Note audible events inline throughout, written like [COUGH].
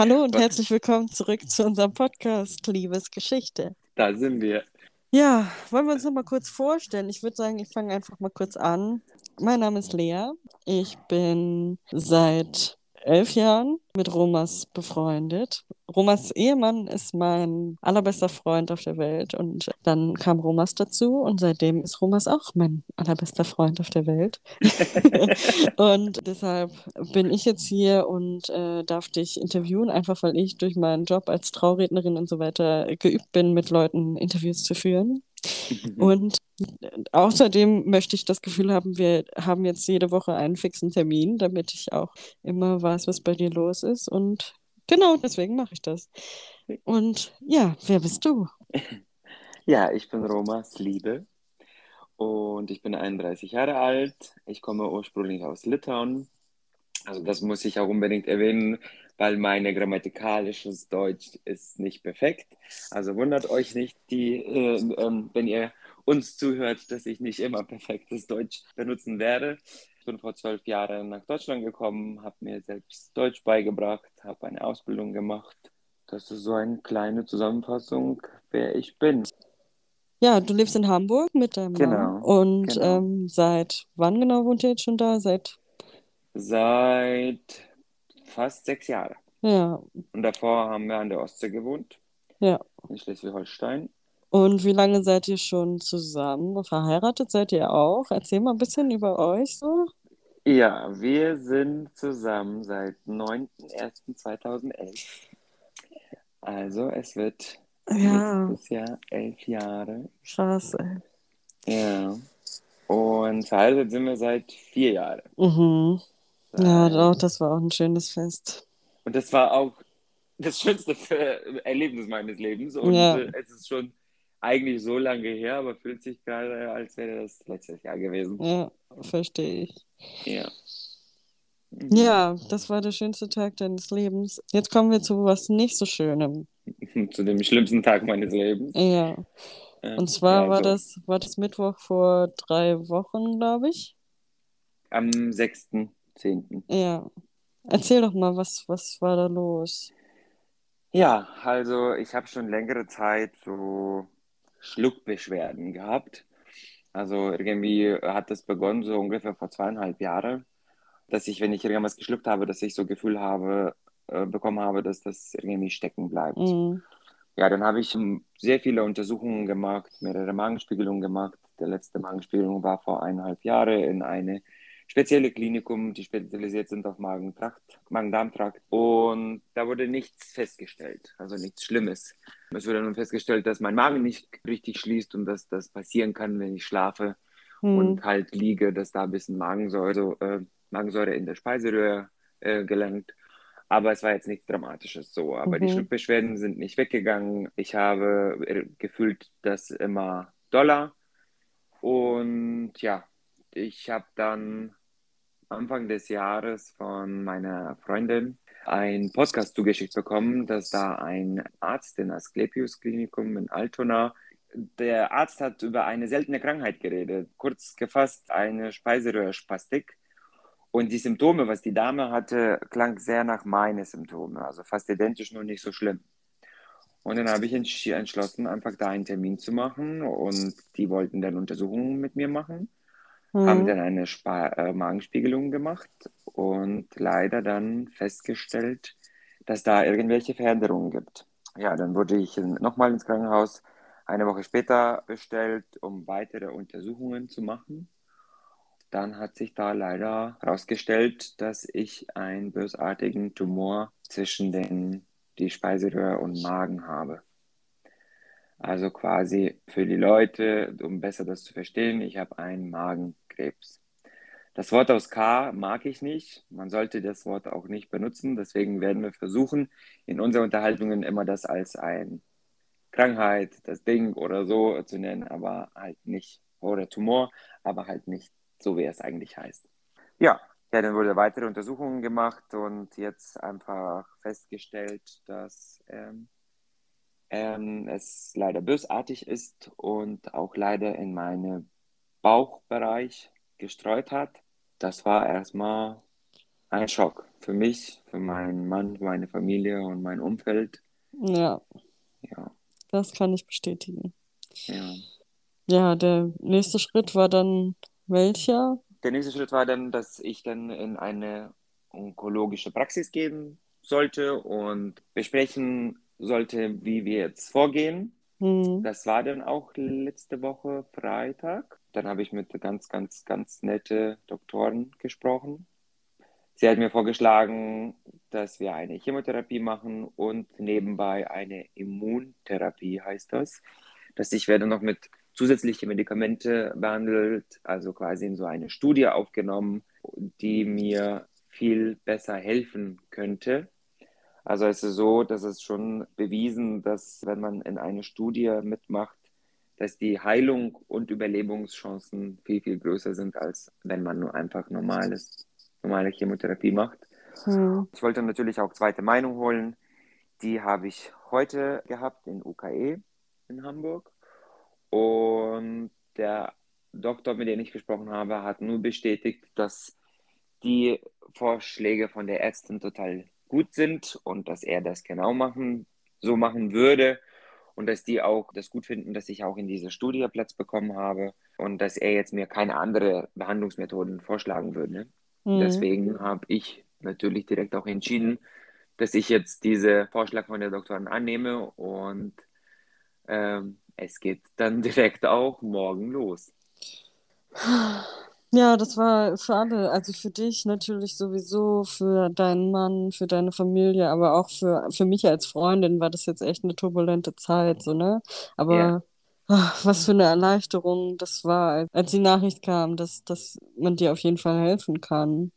Hallo und herzlich willkommen zurück zu unserem Podcast Liebesgeschichte. Da sind wir. Ja, wollen wir uns noch mal kurz vorstellen? Ich würde sagen, ich fange einfach mal kurz an. Mein Name ist Lea. Ich bin seit elf Jahren mit Romas befreundet. Romas Ehemann ist mein allerbester Freund auf der Welt und dann kam Romas dazu und seitdem ist Romas auch mein allerbester Freund auf der Welt. [LAUGHS] und deshalb bin ich jetzt hier und äh, darf dich interviewen, einfach weil ich durch meinen Job als Traurednerin und so weiter geübt bin, mit Leuten Interviews zu führen. Und außerdem möchte ich das Gefühl haben, wir haben jetzt jede Woche einen fixen Termin, damit ich auch immer weiß, was bei dir los ist. Und genau deswegen mache ich das. Und ja, wer bist du? Ja, ich bin Romas Liebe und ich bin 31 Jahre alt. Ich komme ursprünglich aus Litauen. Also das muss ich auch unbedingt erwähnen, weil mein grammatikalisches Deutsch ist nicht perfekt. Also wundert euch nicht, die, äh, äh, wenn ihr uns zuhört, dass ich nicht immer perfektes Deutsch benutzen werde. Ich bin vor zwölf Jahren nach Deutschland gekommen, habe mir selbst Deutsch beigebracht, habe eine Ausbildung gemacht. Das ist so eine kleine Zusammenfassung, wer ich bin. Ja, du lebst in Hamburg mit deinem genau, Mann. Und genau. ähm, seit wann genau wohnt ihr jetzt schon da? Seit Seit fast sechs Jahren. ja, Und davor haben wir an der Ostsee gewohnt, ja. in Schleswig-Holstein. Und wie lange seid ihr schon zusammen? Verheiratet seid ihr auch? Erzähl mal ein bisschen über euch so. Ja, wir sind zusammen seit 9.01.2011. Also es wird Ja, nächstes Jahr elf Jahre. krass, ey. Ja. Und verheiratet sind wir seit vier Jahren. Mhm. Ja, doch, das war auch ein schönes Fest. Und das war auch das schönste Erlebnis meines Lebens. Und Ja, äh, es ist schon eigentlich so lange her, aber fühlt sich gerade, als wäre das letztes Jahr gewesen. ja, verstehe ich. Ja. Mhm. Ja, das war der schönste Tag deines Lebens. Jetzt kommen wir zu was nicht so Schönem. [LAUGHS] Zu dem schlimmsten Tag meines Lebens. Ja, und zwar ja, war also das, war das Mittwoch vor drei Wochen, glaube ich. am 6.10. Ja. Erzähl doch mal, was, was war da los? Ja, also ich habe schon längere Zeit so Schluckbeschwerden gehabt. Also irgendwie hat das begonnen so ungefähr vor zweieinhalb Jahren, dass ich, wenn ich irgendwas geschluckt habe, dass ich so Gefühl habe, äh, bekommen habe, dass das irgendwie stecken bleibt. Mhm. Ja, dann habe ich sehr viele Untersuchungen gemacht, mehrere Magenspiegelungen gemacht. Der letzte Magenspiegelung war vor eineinhalb Jahren in eine spezielle Klinikum, die spezialisiert sind auf Magen-Darm-Trakt. Und da wurde nichts festgestellt, also nichts Schlimmes. Es wurde nur festgestellt, dass mein Magen nicht richtig schließt und dass das passieren kann, wenn ich schlafe Mhm. und halt liege, dass da ein bisschen Magensäure, äh, Magensäure in der Speiseröhre äh, gelangt. Aber es war jetzt nichts Dramatisches so. Aber die Mhm. Schluckbeschwerden sind nicht weggegangen. Ich habe äh, gefühlt das immer doller. Und ja, ich habe dann Anfang des Jahres von meiner Freundin einen Podcast zugeschickt bekommen, dass da ein Arzt in Asklepios Klinikum in Altona, der Arzt hat über eine seltene Krankheit geredet, kurz gefasst eine Speiseröhrspastik. Und die Symptome, was die Dame hatte, klang sehr nach meinen Symptomen, also fast identisch, nur nicht so schlimm. Und dann habe ich entsch entschlossen, einfach da einen Termin zu machen und die wollten dann Untersuchungen mit mir machen haben Mhm. dann eine Spa äh, Magenspiegelung gemacht und leider dann festgestellt, dass da irgendwelche Veränderungen gibt. Ja, dann wurde ich nochmal ins Krankenhaus eine Woche später bestellt, um weitere Untersuchungen zu machen. Dann hat sich da leider herausgestellt, dass ich einen bösartigen Tumor zwischen den die Speiseröhre und Magen habe. Also quasi für die Leute, um besser das zu verstehen, ich habe einen Magenkrebs. Das Wort aus K mag ich nicht. Man sollte das Wort auch nicht benutzen. Deswegen werden wir versuchen, in unseren Unterhaltungen immer das als ein Krankheit, das Ding oder so zu nennen, aber halt nicht, oder Tumor, aber halt nicht so, wie es eigentlich heißt. Ja, ja, dann wurde weitere Untersuchungen gemacht und jetzt einfach festgestellt, dass ähm, ähm, es leider bösartig ist und auch leider in meinen Bauchbereich gestreut hat. Das war erstmal ein Schock für mich, für meinen Mann, meine Familie und mein Umfeld. Ja. Ja. Das kann ich bestätigen. Ja. Ja, der nächste Schritt war dann welcher? Der nächste Schritt war dann, dass ich dann in eine onkologische Praxis gehen sollte und besprechen sollte, wie wir jetzt vorgehen. Hm. Das war dann auch letzte Woche Freitag. Dann habe ich mit ganz, ganz, ganz nette Doktoren gesprochen. Sie hat mir vorgeschlagen, dass wir eine Chemotherapie machen und nebenbei eine Immuntherapie, heißt das. Dass ich werde noch mit zusätzlichen Medikamente behandelt, also quasi in so eine Studie aufgenommen, die mir viel besser helfen könnte. Also es ist so, dass es schon bewiesen, dass wenn man in eine Studie mitmacht, dass die Heilung und Überlebenschancen viel, viel größer sind, als wenn man nur einfach normales, normale Chemotherapie macht. Hm. Ich wollte natürlich auch zweite Meinung holen. Die habe ich heute gehabt in UKE in Hamburg. Und der Doktor, mit dem ich gesprochen habe, hat nur bestätigt, dass die Vorschläge von der Ärztin total gut sind und dass er das genau machen, so machen würde und dass die auch das gut finden, dass ich auch in dieser Studie Platz bekommen habe und dass er jetzt mir keine andere Behandlungsmethoden vorschlagen würde. Mhm. Deswegen habe ich natürlich direkt auch entschieden, dass ich jetzt diese Vorschlag von der Doktorin annehme und ähm, es geht dann [LAUGHS] direkt auch morgen los. [SIGHS] [SIGHS] Ja, das war für alle, also für dich natürlich sowieso, für deinen Mann, für deine Familie, aber auch für, für mich als Freundin war das jetzt echt eine turbulente Zeit, so, ne? Aber Ja. ach, was für eine Erleichterung das war, als, die Nachricht kam, dass, dass man dir auf jeden Fall helfen kann.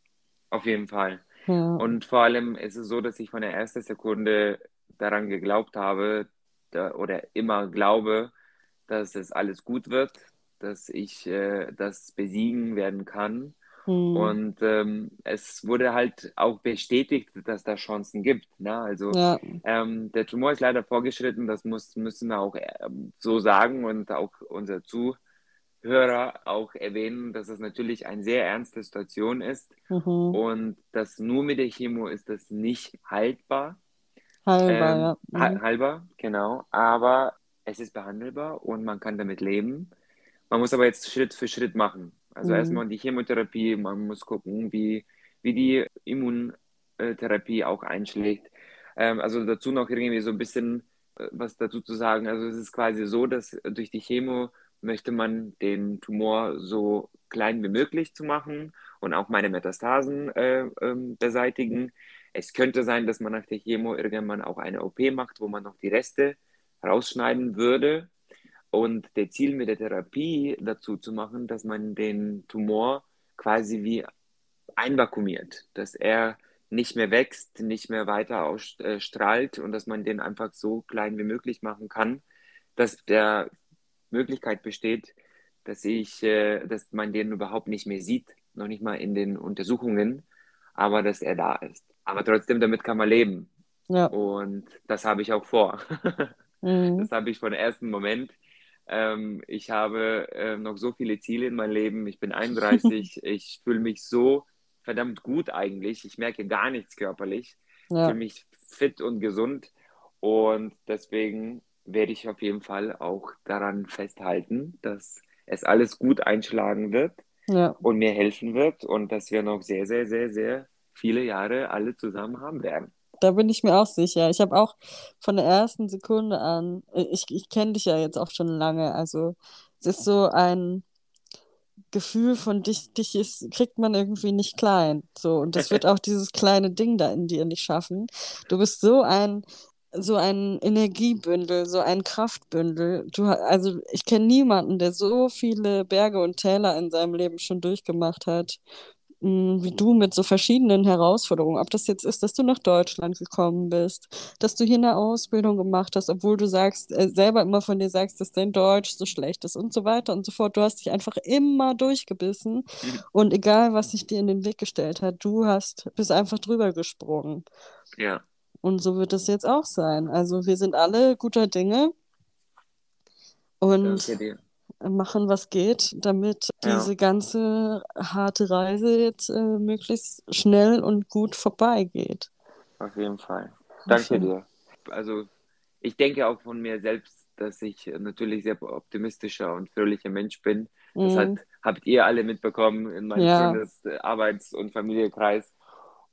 Auf jeden Fall. Ja, Und vor allem ist es so, dass ich von der ersten Sekunde daran geglaubt habe da, oder immer glaube, dass es alles gut wird, dass ich äh, das besiegen werden kann. hm, Und ähm, es wurde halt auch bestätigt, dass da Chancen gibt. Ne? Also ja, ähm, der Tumor ist leider vorgeschritten, das muss, müssen wir auch ähm, so sagen und auch unser Zuhörer auch erwähnen, dass es natürlich eine sehr ernste Situation ist mhm. und dass nur mit der Chemo ist das nicht haltbar. Heilbar, Ähm, ja. Mhm. halber, genau. Aber es ist behandelbar und man kann damit leben. Man muss aber jetzt Schritt für Schritt machen. Also Mhm. erstmal die Chemotherapie, man muss gucken, wie, wie die Immuntherapie auch einschlägt. Ähm, also dazu noch irgendwie so ein bisschen äh, was dazu zu sagen. Also es ist quasi so, dass durch die Chemo möchte man den Tumor so klein wie möglich zu machen und auch meine Metastasen äh, ähm, beseitigen. Es könnte sein, dass man nach der Chemo irgendwann auch eine OP macht, wo man noch die Reste rausschneiden würde. Und der Ziel mit der Therapie dazu zu machen, dass man den Tumor quasi wie einvakuumiert, dass er nicht mehr wächst, nicht mehr weiter ausstrahlt und dass man den einfach so klein wie möglich machen kann, dass der Möglichkeit besteht, dass ich, äh, dass man den überhaupt nicht mehr sieht, noch nicht mal in den Untersuchungen, aber dass er da ist. Aber trotzdem, damit kann man leben. Ja. Und das habe ich auch vor. [LAUGHS] Mhm. Das habe ich von ersten Moment. Ähm, ich habe äh, noch so viele Ziele in meinem Leben. Ich bin 31. [LAUGHS] ich fühle mich so verdammt gut eigentlich. Ich merke gar nichts körperlich. Ich Ja. fühle mich fit und gesund. Und deswegen werde ich auf jeden Fall auch daran festhalten, dass es alles gut einschlagen wird Ja. und mir helfen wird und dass wir noch sehr, sehr, sehr, sehr viele Jahre alle zusammen haben werden. Da bin ich mir auch sicher. Ich habe auch von der ersten Sekunde an, äh, ich, ich kenne dich ja jetzt auch schon lange, also es ist so ein Gefühl von dich, dich ist, kriegt man irgendwie nicht klein. So, und das wird auch dieses kleine Ding da in dir nicht schaffen. Du bist so ein, so ein Energiebündel, so ein Kraftbündel. Du, also ich kenne niemanden, der so viele Berge und Täler in seinem Leben schon durchgemacht hat, wie du mit so verschiedenen Herausforderungen. Ob das jetzt ist, dass du nach Deutschland gekommen bist, dass du hier eine Ausbildung gemacht hast, obwohl du sagst, äh, selber immer von dir sagst, dass dein Deutsch so schlecht ist und so weiter und so fort. Du hast dich einfach immer durchgebissen und egal, was sich dir in den Weg gestellt hat, du hast, bist einfach drüber gesprungen. Ja, Und so wird es jetzt auch sein. Also wir sind alle guter Dinge und danke dir. Machen, was geht, damit Ja. diese ganze harte Reise jetzt äh, möglichst schnell und gut vorbeigeht. Auf jeden Fall. Danke dir. Also ich denke auch von mir selbst, dass ich natürlich sehr optimistischer und fröhlicher Mensch bin. Das Mhm. hat, habt ihr alle mitbekommen in meinem Ja. Arbeits- und Familienkreis.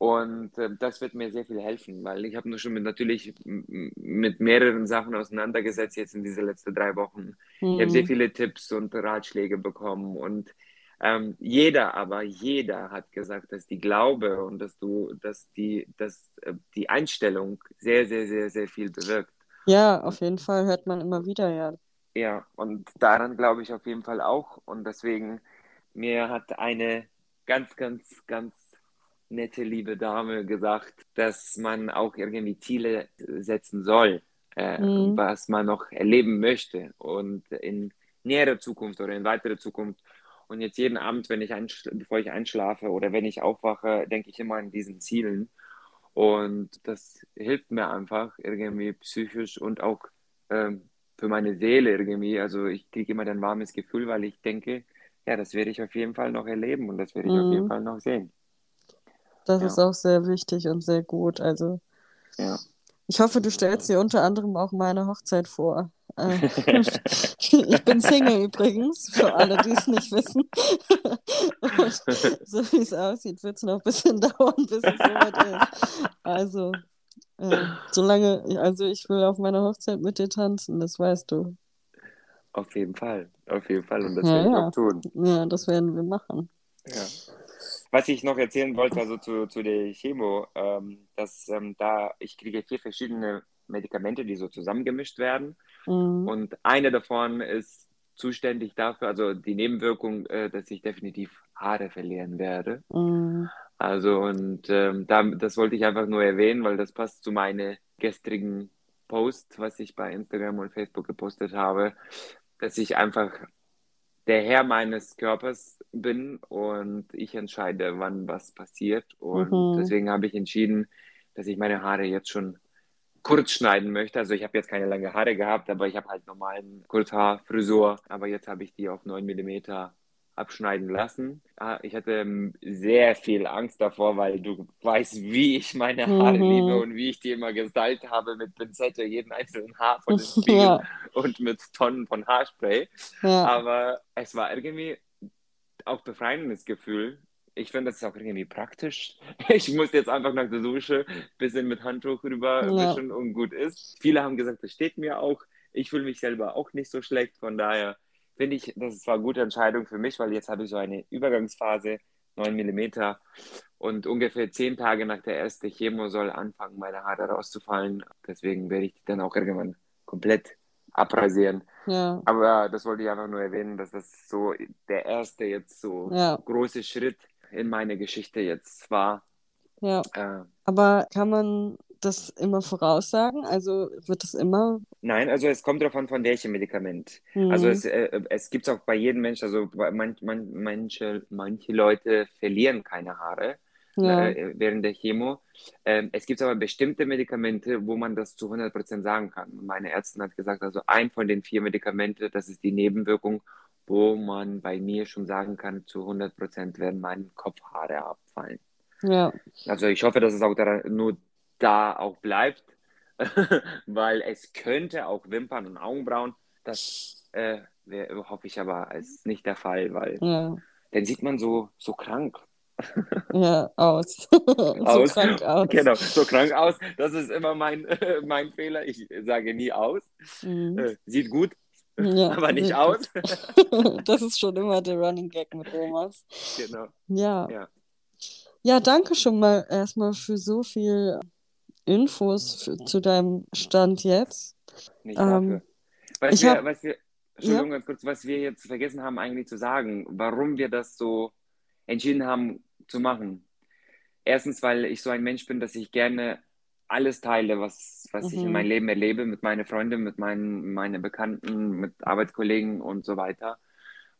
Und äh, das wird mir sehr viel helfen, weil ich habe nur schon mit, natürlich mit mehreren Sachen auseinandergesetzt jetzt in diese letzten drei Wochen. Ich habe sehr Mhm. viele Tipps und Ratschläge bekommen und ähm, jeder, aber jeder hat gesagt, dass die Glaube und dass du, dass die, dass äh, die Einstellung sehr, sehr, sehr, sehr viel bewirkt. Ja, auf jeden Fall hört man immer wieder, ja. Ja, und daran glaube ich auf jeden Fall auch. Und deswegen, mir hat eine ganz, ganz, ganz nette, liebe Dame gesagt, dass man auch irgendwie Ziele setzen soll, äh, Mhm. was man noch erleben möchte und in näherer Zukunft oder in weiterer Zukunft. Und jetzt jeden Abend, wenn ich bevor ich einschlafe oder wenn ich aufwache, denke ich immer an diesen Zielen. Und das hilft mir einfach irgendwie psychisch und auch ähm, für meine Seele irgendwie. Also ich kriege immer ein warmes Gefühl, weil ich denke, ja, das werde ich auf jeden Fall noch erleben und das werde ich auf jeden Mhm. Fall noch sehen. Das Ja. ist auch sehr wichtig und sehr gut. Also Ja. ich hoffe, du stellst dir unter anderem auch meine Hochzeit vor. Äh, [LAUGHS] ich bin Single übrigens, für alle, die es nicht wissen. Und so wie es aussieht, wird es noch ein bisschen [LAUGHS] dauern, bis es soweit ist. Also, äh, solange, also ich will auf meiner Hochzeit mit dir tanzen, das weißt du. Auf jeden Fall, auf jeden Fall. Und das Ja, werde ich ja. auch tun. Ja, das werden wir machen. Ja. Was ich noch erzählen wollte, also zu, zu der Chemo, ähm, dass ähm, da ich kriege vier verschiedene Medikamente, die so zusammengemischt werden. Mhm. Und eine davon ist zuständig dafür, also die Nebenwirkung, äh, dass ich definitiv Haare verlieren werde. Mhm. Also und ähm, da, das wollte ich einfach nur erwähnen, weil das passt zu meinem gestrigen Post, was ich bei Instagram und Facebook gepostet habe, dass ich einfach der Herr meines Körpers bin und ich entscheide, wann was passiert. Und Mhm. deswegen habe ich entschieden, dass ich meine Haare jetzt schon kurz schneiden möchte. Also ich habe jetzt keine lange Haare gehabt, aber ich habe halt normalen Kurzhaarfrisur. Aber jetzt habe ich die auf 9 mm abschneiden lassen. Ah, Ich hatte ähm, sehr viel Angst davor, weil du weißt, wie ich meine Haare Mhm. liebe und wie ich die immer gestylt habe mit Pinzette, jeden einzelnen Haar von den [LAUGHS] Spiegeln Ja, und mit Tonnen von Haarspray. ja, Aber es war irgendwie auch befreiendes Gefühl. Ich finde, das ist auch irgendwie praktisch. [LAUGHS] Ich muss jetzt einfach nach der Dusche ein bisschen mit Handtuch rüber Ja. wischen und gut ist. Viele haben gesagt, das steht mir auch. Ich fühle mich selber auch nicht so schlecht. Von daher finde ich, das war eine gute Entscheidung für mich, weil jetzt habe ich so eine Übergangsphase, 9 mm. Und ungefähr 10 Tage nach der ersten Chemo soll anfangen, meine Haare rauszufallen. Deswegen werde ich die dann auch irgendwann komplett abrasieren. ja, Aber das wollte ich einfach nur erwähnen, dass das so der erste jetzt so ja, große Schritt in meine Geschichte jetzt war. ja. Äh, Aber kann man das immer voraussagen? Also wird es immer. nein, also es kommt darauf an, von welchem Medikament. Also Mhm. es, äh, es gibt es auch bei jedem Menschen, also bei man, man, manche, manche Leute verlieren keine Haare Ja, äh, während der Chemo. Ähm, es gibt aber bestimmte Medikamente, wo man das zu 100% sagen kann. Meine Ärztin hat gesagt, also ein von den vier Medikamenten, das ist die Nebenwirkung, wo man bei mir schon sagen kann, zu 100% werden meine Kopfhaare abfallen. ja, Also ich hoffe, dass es auch da, nur da auch bleibt, [LAUGHS] weil es könnte auch Wimpern und Augenbrauen. Das äh, wär, hoffe ich aber ist nicht der Fall, weil ja, dann sieht man so, so krank [LAUGHS] ja, aus. [LAUGHS] So aus. krank aus. Genau, so krank aus. Das ist immer mein, mein Fehler. Ich sage nie aus. Mhm. Äh, sieht gut, Ja, aber nicht aus. Das ist schon immer der Running Gag mit Romas. Genau. Ja. Ja. Ja, danke schon mal erstmal für so viel Infos für, zu deinem Stand jetzt. Nicht Ähm, dafür. Was ich wir, hab- was wir, Entschuldigung, ganz kurz, was wir jetzt vergessen haben, eigentlich zu sagen, warum wir das so entschieden haben zu machen. Erstens, weil ich so ein Mensch bin, dass ich gerne alles teile, was, was ich in Mhm. meinem Leben erlebe, mit meinen Freunden, mit meinen, meinen Bekannten, mit Arbeitskollegen und so weiter.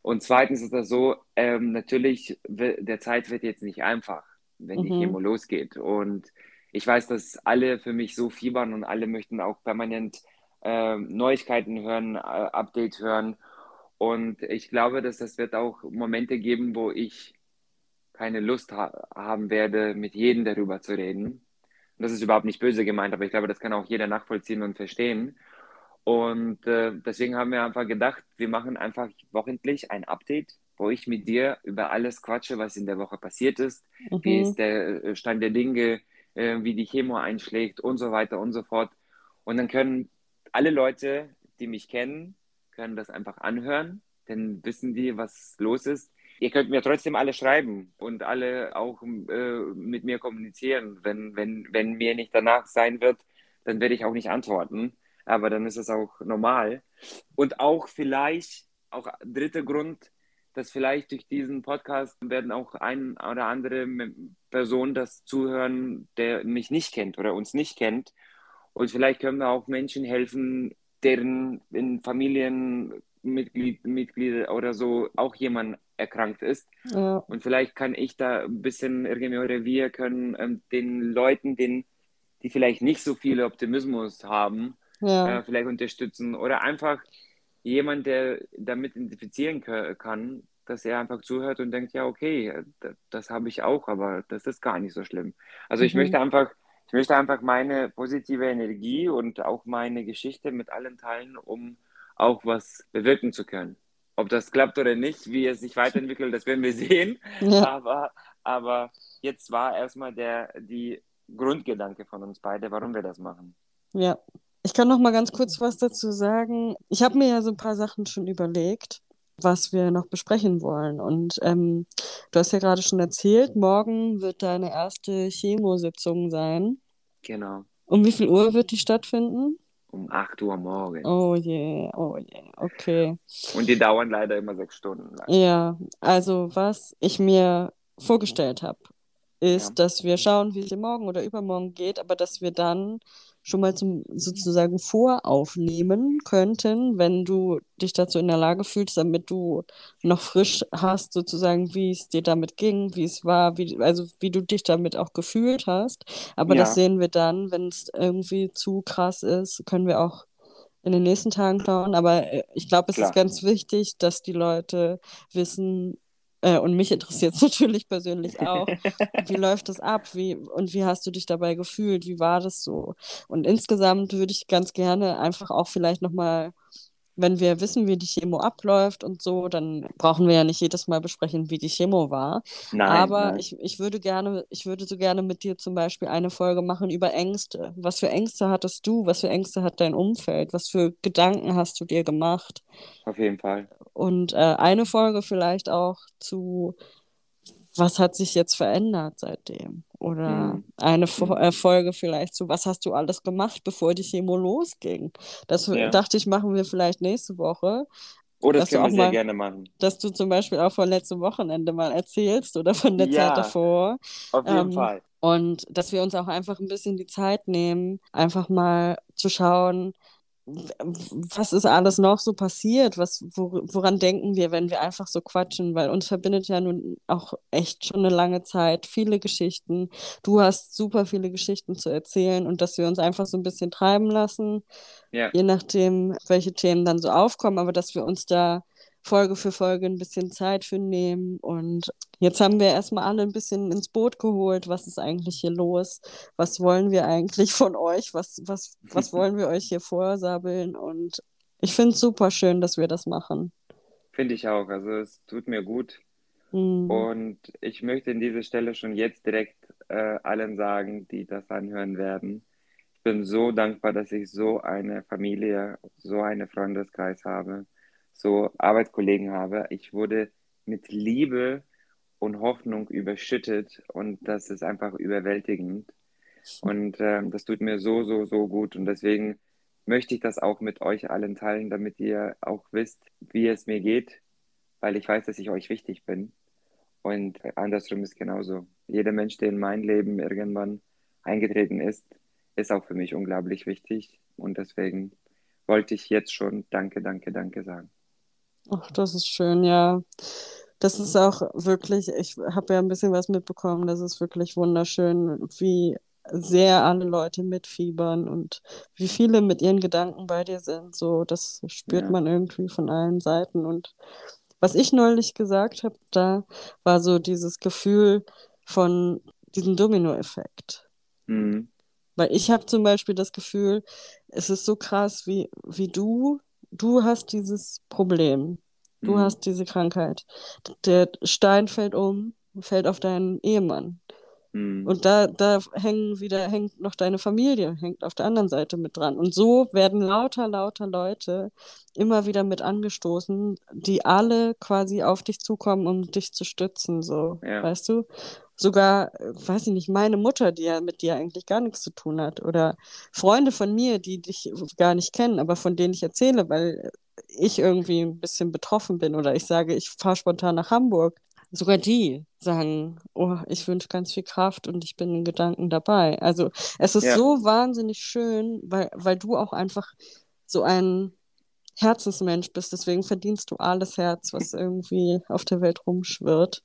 Und zweitens ist das so, ähm, natürlich, der Zeit wird jetzt nicht einfach, wenn die Mhm. Chemo losgeht. Und ich weiß, dass alle für mich so fiebern und alle möchten auch permanent ähm, Neuigkeiten hören, äh, Updates hören. Und ich glaube, dass es wird auch Momente geben, wo ich keine Lust ha haben werde, mit jedem darüber zu reden. Und das ist überhaupt nicht böse gemeint, aber ich glaube, das kann auch jeder nachvollziehen und verstehen. Und äh, deswegen haben wir einfach gedacht, wir machen einfach wochentlich ein Update, wo ich mit dir über alles quatsche, was in der Woche passiert ist, mhm. wie ist der äh, Stand der Dinge, äh, wie die Chemo einschlägt und so weiter und so fort. Und dann können alle Leute, die mich kennen, können das einfach anhören, dann wissen die, was los ist. Ihr könnt mir trotzdem alle schreiben und alle auch äh, mit mir kommunizieren. Wenn, wenn, wenn mir nicht danach sein wird, dann werde ich auch nicht antworten aber dann ist es auch normal. Und auch vielleicht, auch dritter Grund, dass vielleicht durch diesen Podcast werden auch ein oder andere Person das zuhören, der mich nicht kennt oder uns nicht kennt. Und vielleicht können wir auch Menschen helfen, deren in Familienmitglieder oder so auch jemand erkrankt ist. Ja. Und vielleicht kann ich da ein bisschen irgendwie oder wir können ähm, den Leuten, den, die vielleicht nicht so viel Optimismus haben, ja. äh, vielleicht unterstützen oder einfach jemand, der damit identifizieren kann, dass er einfach zuhört und denkt, ja, okay, das, das habe ich auch, aber das ist gar nicht so schlimm. Also ich mhm. möchte einfach, ich möchte einfach meine positive Energie und auch meine Geschichte mit allen teilen, um auch was bewirken zu können. Ob das klappt oder nicht, wie es sich weiterentwickelt, das werden wir sehen. [LAUGHS] Ja. Aber, aber jetzt war erstmal der, die Grundgedanke von uns beide, warum wir das machen. Ja, ich kann noch mal ganz kurz was dazu sagen. Ich habe mir ja so ein paar Sachen schon überlegt, was wir noch besprechen wollen. Und ähm, du hast ja gerade schon erzählt, morgen wird deine erste Chemositzung sein. Genau. Um wie viel Uhr wird die stattfinden? Um 8 Uhr morgens. Oh je, yeah, oh je, yeah. okay. Und die dauern leider immer sechs Stunden lang. Ja, also was ich mir vorgestellt habe, ist, ja. dass wir schauen, wie es dir morgen oder übermorgen geht, aber dass wir dann schon mal zum sozusagen voraufnehmen könnten, wenn du dich dazu in der Lage fühlst, damit du noch frisch hast, sozusagen, wie es dir damit ging, wie es war, wie, also wie du dich damit auch gefühlt hast. Aber ja. das sehen wir dann, wenn es irgendwie zu krass ist, können wir auch in den nächsten Tagen schauen. Aber äh, ich glaube, es Klar. ist ganz wichtig, dass die Leute wissen, äh, und mich interessiert es [LAUGHS] natürlich persönlich auch. [LAUGHS] wie läuft das ab? Wie, und wie hast du dich dabei gefühlt? Wie war das so? Und insgesamt würde ich ganz gerne einfach auch vielleicht nochmal wenn wir wissen, wie die Chemo abläuft und so, dann brauchen wir ja nicht jedes Mal besprechen, wie die Chemo war. Nein, Aber nein. Ich, ich würde gerne, ich würde so gerne mit dir zum Beispiel eine Folge machen über Ängste. Was für Ängste hattest du? Was für Ängste hat dein Umfeld? Was für Gedanken hast du dir gemacht? Auf jeden Fall. Und äh, eine Folge vielleicht auch zu was hat sich jetzt verändert seitdem? Oder mhm. eine Fo äh, Folge vielleicht zu, was hast du alles gemacht, bevor die Chemo losging? Das ja. dachte ich, machen wir vielleicht nächste Woche. Oh, das können wir sehr mal, gerne machen. Dass du zum Beispiel auch von letztem Wochenende mal erzählst oder von der ja, Zeit davor. Auf jeden ähm, Fall. Und dass wir uns auch einfach ein bisschen die Zeit nehmen, einfach mal zu schauen, was ist alles noch so passiert? Was, woran denken wir, wenn wir einfach so quatschen? Weil uns verbindet ja nun auch echt schon eine lange Zeit viele Geschichten. Du hast super viele Geschichten zu erzählen und dass wir uns einfach so ein bisschen treiben lassen, ja. je nachdem, welche Themen dann so aufkommen, aber dass wir uns da Folge für Folge ein bisschen Zeit für nehmen. Und jetzt haben wir erstmal alle ein bisschen ins Boot geholt. Was ist eigentlich hier los? Was wollen wir eigentlich von euch? Was, was, was [LAUGHS] wollen wir euch hier vorsabeln? Und ich finde es super schön, dass wir das machen. Finde ich auch. Also es tut mir gut. Mhm. Und ich möchte in dieser Stelle schon jetzt direkt äh, allen sagen, die das anhören werden. Ich bin so dankbar, dass ich so eine Familie, so einen Freundeskreis habe so Arbeitskollegen habe. Ich wurde mit Liebe und Hoffnung überschüttet und das ist einfach überwältigend. Und äh, das tut mir so, so, so gut. Und deswegen möchte ich das auch mit euch allen teilen, damit ihr auch wisst, wie es mir geht, weil ich weiß, dass ich euch wichtig bin. Und andersrum ist genauso. Jeder Mensch, der in mein Leben irgendwann eingetreten ist, ist auch für mich unglaublich wichtig. Und deswegen wollte ich jetzt schon Danke, Danke, Danke sagen. Ach, das ist schön, ja. Das ist auch wirklich, ich habe ja ein bisschen was mitbekommen, das ist wirklich wunderschön, wie sehr alle Leute mitfiebern und wie viele mit ihren Gedanken bei dir sind. So, das spürt Ja. man irgendwie von allen Seiten. Und was ich neulich gesagt habe, da war so dieses Gefühl von diesem Dominoeffekt. Mhm. Weil ich habe zum Beispiel das Gefühl, es ist so krass, wie, wie du, du hast dieses Problem, du Mhm. hast diese Krankheit. Der Stein fällt um, fällt auf deinen Ehemann. Mhm. Und da, da hängen wieder, hängt noch deine Familie, hängt auf der anderen Seite mit dran. Und so werden lauter, lauter Leute immer wieder mit angestoßen, die alle quasi auf dich zukommen, um dich zu stützen, so, Ja. weißt du? Sogar, äh, weiß ich nicht, meine Mutter, die ja mit dir eigentlich gar nichts zu tun hat, oder Freunde von mir, die dich gar nicht kennen, aber von denen ich erzähle, weil ich irgendwie ein bisschen betroffen bin oder ich sage, ich fahre spontan nach Hamburg. Sogar die sagen, oh, ich wünsche ganz viel Kraft und ich bin in Gedanken dabei. Also es ist Ja. so wahnsinnig schön, weil, weil du auch einfach so ein Herzensmensch bist. Deswegen verdienst du alles Herz, was irgendwie auf der Welt rumschwirrt.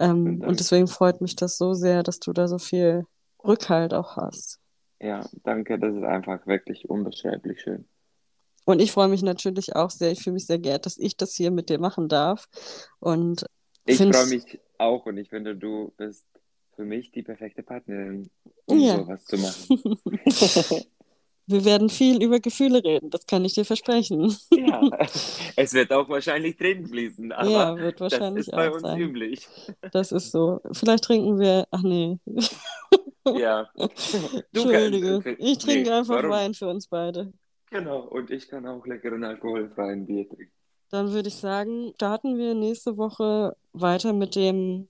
Ähm, und deswegen freut mich das so sehr, dass du da so viel Rückhalt auch hast. Ja, danke, das ist einfach wirklich unbeschreiblich schön. Und ich freue mich natürlich auch sehr. Ich fühle mich sehr geehrt, dass ich das hier mit dir machen darf. Und Ich freue mich auch und ich finde, du bist für mich die perfekte Partnerin, um Ja. sowas zu machen. [LAUGHS] wir werden viel über Gefühle reden, das kann ich dir versprechen. ja, [LAUGHS] es wird auch wahrscheinlich Tränen fließen, aber ja, wird das wahrscheinlich ist bei uns sein. üblich. Das ist so. Vielleicht trinken wir. Ach nee. [LAUGHS] Ja. Du Entschuldige. kannst- Ich trinke nee, einfach warum? Wein für uns beide. Genau, und ich kann auch leckeren alkoholfreien Bier trinken. Dann würde ich sagen, starten wir nächste Woche weiter mit dem,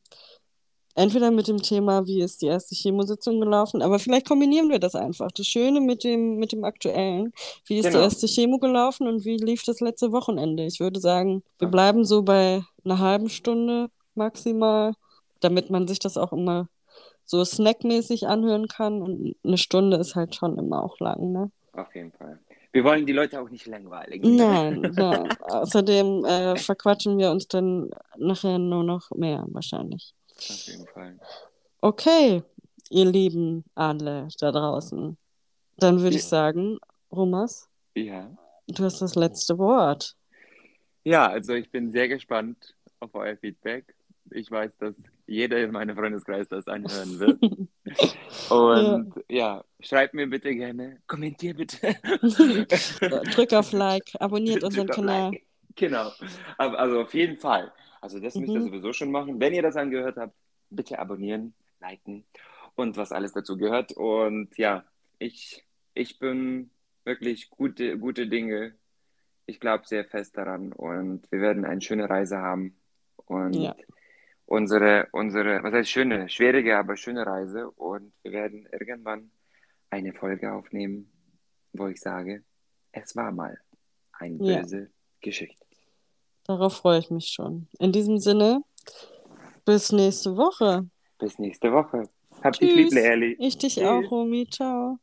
entweder mit dem Thema, wie ist die erste Chemositzung gelaufen, aber vielleicht kombinieren wir das einfach. Das Schöne mit dem, mit dem Aktuellen. Wie ist die Genau. erste Chemo gelaufen und wie lief das letzte Wochenende? Ich würde sagen, wir bleiben so bei einer halben Stunde maximal, damit man sich das auch immer so snackmäßig anhören kann. Und eine Stunde ist halt schon immer auch lang, ne? Auf jeden Fall. Wir wollen die Leute auch nicht langweiligen. Nein, [LAUGHS] nein. Außerdem äh, verquatschen wir uns dann nachher nur noch mehr wahrscheinlich. Auf jeden Fall. Okay, ihr Lieben alle da draußen. Dann würde ich Ja. sagen, Romas, Ja. du hast das letzte Wort. Ja, also ich bin sehr gespannt auf euer Feedback. Ich weiß, dass jeder in meinem Freundeskreis das anhören wird. [LAUGHS] Und ja, schreibt mir bitte gerne, kommentiert bitte. [LAUGHS] Drück auf Like, abonniert unseren Drückt Kanal. Like. Genau. Also auf jeden Fall. Also das müsst ihr Mhm. sowieso schon machen. Wenn ihr das angehört habt, bitte abonnieren, liken und was alles dazu gehört. Und ja, ich, ich bin wirklich gute, gute Dinge. Ich glaube sehr fest daran und wir werden eine schöne Reise haben. Und Ja. Unsere, unsere, was heißt schöne, schwierige, aber schöne Reise. Und wir werden irgendwann eine Folge aufnehmen, wo ich sage, es war mal eine Ja. böse Geschichte. Darauf freue ich mich schon. In diesem Sinne, bis nächste Woche. Bis nächste Woche. Hab dich lieb, Tschüss. Leerli. Ich dich Tschüss. auch, Romy. Ciao.